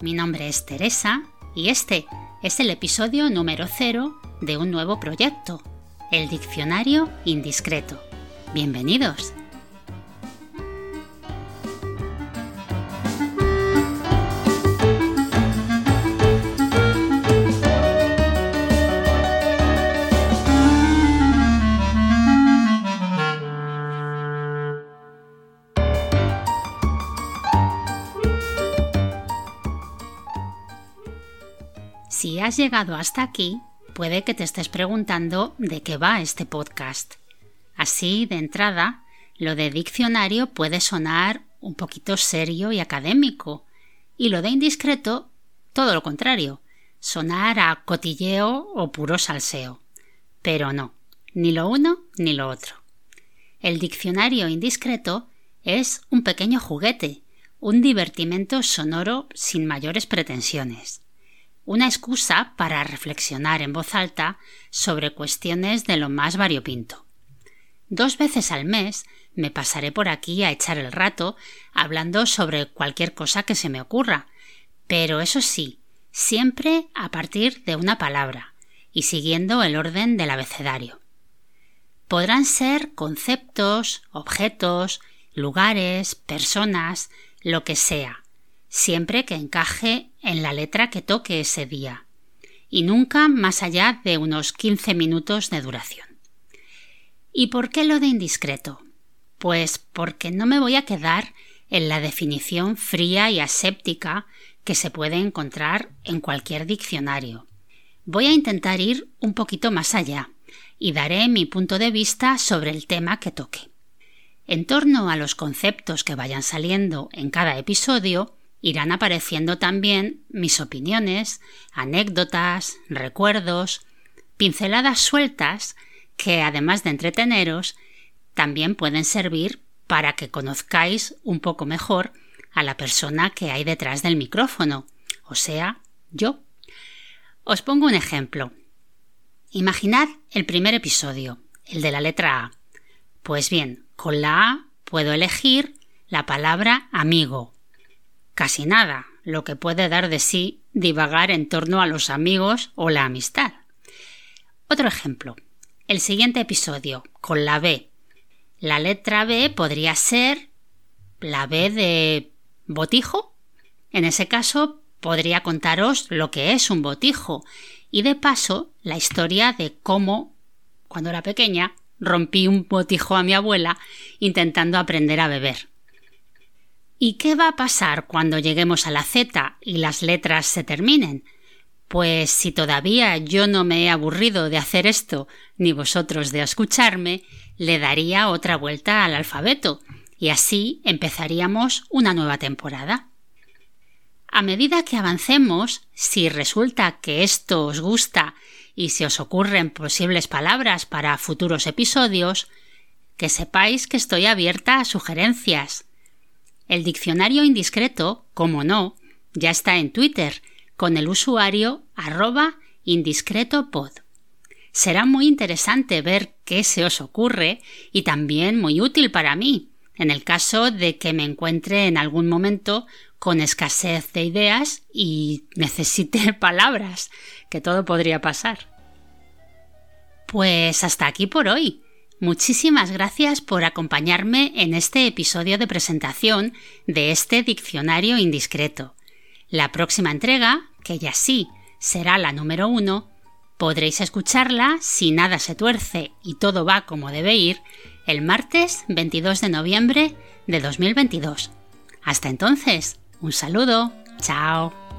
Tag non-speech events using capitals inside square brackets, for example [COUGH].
mi nombre es Teresa y este es el episodio número cero de un nuevo proyecto, el Diccionario Indiscreto. Bienvenidos. Si has llegado hasta aquí, puede que te estés preguntando de qué va este podcast. Así, de entrada, lo de diccionario puede sonar un poquito serio y académico, y lo de indiscreto, todo lo contrario, sonar a cotilleo o puro salseo. Pero no, ni lo uno ni lo otro. El diccionario indiscreto es un pequeño juguete, un divertimento sonoro sin mayores pretensiones una excusa para reflexionar en voz alta sobre cuestiones de lo más variopinto. Dos veces al mes me pasaré por aquí a echar el rato hablando sobre cualquier cosa que se me ocurra, pero eso sí, siempre a partir de una palabra y siguiendo el orden del abecedario. Podrán ser conceptos, objetos, lugares, personas, lo que sea, siempre que encaje en la letra que toque ese día, y nunca más allá de unos 15 minutos de duración. ¿Y por qué lo de indiscreto? Pues porque no me voy a quedar en la definición fría y aséptica que se puede encontrar en cualquier diccionario. Voy a intentar ir un poquito más allá y daré mi punto de vista sobre el tema que toque. En torno a los conceptos que vayan saliendo en cada episodio, irán apareciendo también mis opiniones, anécdotas, recuerdos, pinceladas sueltas que, además de entreteneros, también pueden servir para que conozcáis un poco mejor a la persona que hay detrás del micrófono, o sea, yo. Os pongo un ejemplo. Imaginad el primer episodio, el de la letra A. Pues bien, con la A puedo elegir la palabra amigo casi nada, lo que puede dar de sí divagar en torno a los amigos o la amistad. Otro ejemplo. El siguiente episodio, con la B. La letra B podría ser la B de botijo. En ese caso, podría contaros lo que es un botijo y de paso la historia de cómo, cuando era pequeña, rompí un botijo a mi abuela intentando aprender a beber. ¿Y qué va a pasar cuando lleguemos a la Z y las letras se terminen? Pues si todavía yo no me he aburrido de hacer esto, ni vosotros de escucharme, le daría otra vuelta al alfabeto, y así empezaríamos una nueva temporada. A medida que avancemos, si resulta que esto os gusta y si os ocurren posibles palabras para futuros episodios, que sepáis que estoy abierta a sugerencias. El diccionario indiscreto, como no, ya está en Twitter con el usuario arroba indiscretopod. Será muy interesante ver qué se os ocurre y también muy útil para mí, en el caso de que me encuentre en algún momento con escasez de ideas y necesite [LAUGHS] palabras, que todo podría pasar. Pues hasta aquí por hoy. Muchísimas gracias por acompañarme en este episodio de presentación de este diccionario indiscreto. La próxima entrega, que ya sí será la número uno, podréis escucharla si nada se tuerce y todo va como debe ir el martes 22 de noviembre de 2022. Hasta entonces, un saludo, chao.